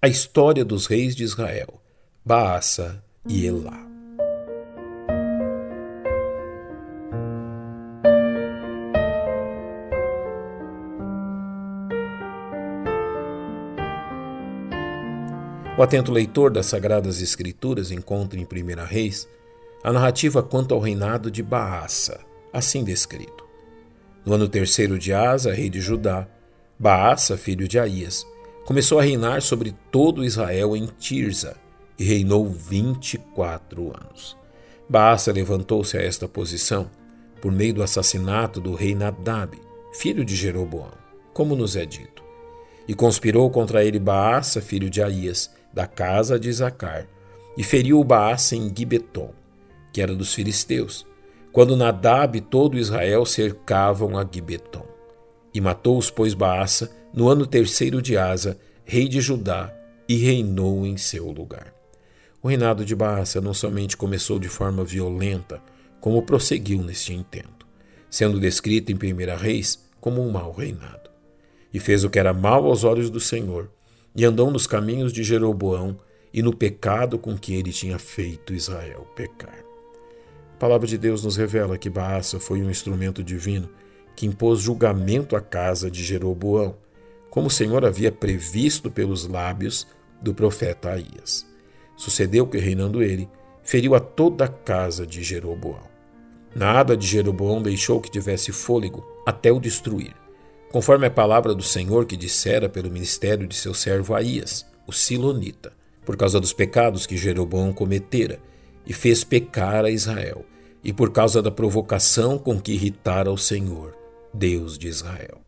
A história dos reis de Israel, Baasa e Elá. O atento leitor das Sagradas Escrituras encontra em 1 Reis a narrativa quanto ao reinado de Baasa, assim descrito. No ano terceiro de Asa, rei de Judá, Baasa, filho de Aías, começou a reinar sobre todo Israel em Tirza e reinou 24 anos. Baasa levantou-se a esta posição por meio do assassinato do rei Nadab, filho de Jeroboão, como nos é dito. E conspirou contra ele Baasa, filho de Aías, da casa de Zacar, e feriu Baasa em Gibeton, que era dos filisteus, quando Nadab e todo Israel cercavam a Gibeton. E matou-os, pois, Baasa, no ano terceiro de Asa, rei de Judá, e reinou em seu lugar. O reinado de Baasa não somente começou de forma violenta, como prosseguiu neste intento, sendo descrito em 1 Reis como um mau reinado. E fez o que era mal aos olhos do Senhor, e andou nos caminhos de Jeroboão e no pecado com que ele tinha feito Israel pecar. A palavra de Deus nos revela que Baasa foi um instrumento divino que impôs julgamento à casa de Jeroboão, como o Senhor havia previsto pelos lábios do profeta Aías. Sucedeu que, reinando ele, feriu a toda a casa de Jeroboão. Nada de Jeroboão deixou que tivesse fôlego até o destruir, conforme a palavra do Senhor que dissera pelo ministério de seu servo Aías, o Silonita, por causa dos pecados que Jeroboão cometera e fez pecar a Israel, e por causa da provocação com que irritara o Senhor, Deus de Israel.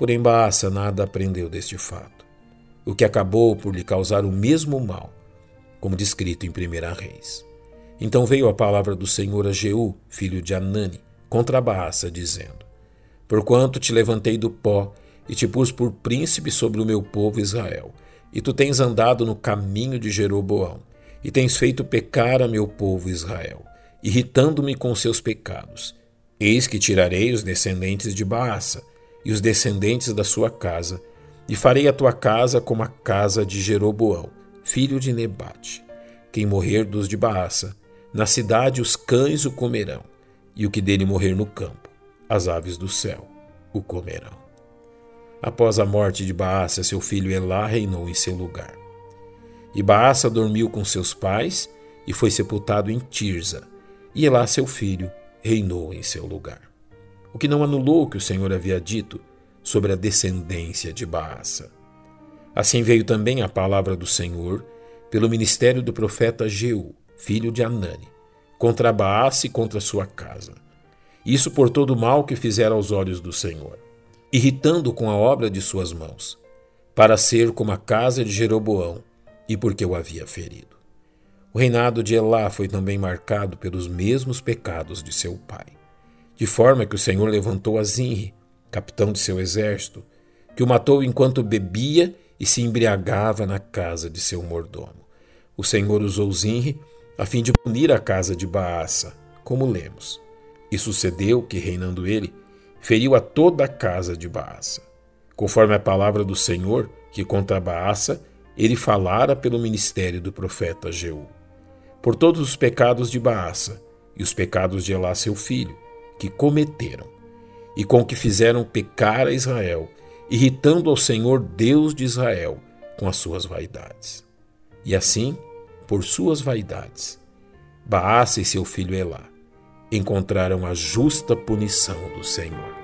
Porém, Baasa nada aprendeu deste fato, o que acabou por lhe causar o mesmo mal, como descrito em 1 Reis. Então veio a palavra do Senhor a Jeú, filho de Anani, contra Baasa, dizendo: Porquanto te levantei do pó e te pus por príncipe sobre o meu povo Israel, e tu tens andado no caminho de Jeroboão, e tens feito pecar a meu povo Israel, irritando-me com seus pecados. Eis que tirarei os descendentes de Baasa e os descendentes da sua casa, e farei a tua casa como a casa de Jeroboão, filho de Nebate. Quem morrer dos de Baasa, na cidade os cães o comerão, e o que dele morrer no campo, as aves do céu o comerão. Após a morte de Baasa, seu filho Elá reinou em seu lugar. E Baasa dormiu com seus pais e foi sepultado em Tirza, e Elá, seu filho, reinou em seu lugar. O que não anulou o que o Senhor havia dito sobre a descendência de Baasa. Assim veio também a palavra do Senhor pelo ministério do profeta Jeú, filho de Anani, contra Baasa e contra sua casa. Isso por todo o mal que fizera aos olhos do Senhor, irritando com a obra de suas mãos, para ser como a casa de Jeroboão, e porque o havia ferido. O reinado de Elá foi também marcado pelos mesmos pecados de seu pai, de forma que o Senhor levantou a Zinri, capitão de seu exército, que o matou enquanto bebia e se embriagava na casa de seu mordomo. O Senhor usou Zinri a fim de punir a casa de Baasa, como lemos. E sucedeu que, reinando ele, feriu a toda a casa de Baasa, conforme a palavra do Senhor, que contra Baasa ele falara pelo ministério do profeta Jeú. Por todos os pecados de Baasa e os pecados de Elá seu filho, que cometeram, e com que fizeram pecar a Israel, irritando ao Senhor Deus de Israel com as suas vaidades. E assim, por suas vaidades, Baasa e seu filho Elá encontraram a justa punição do Senhor.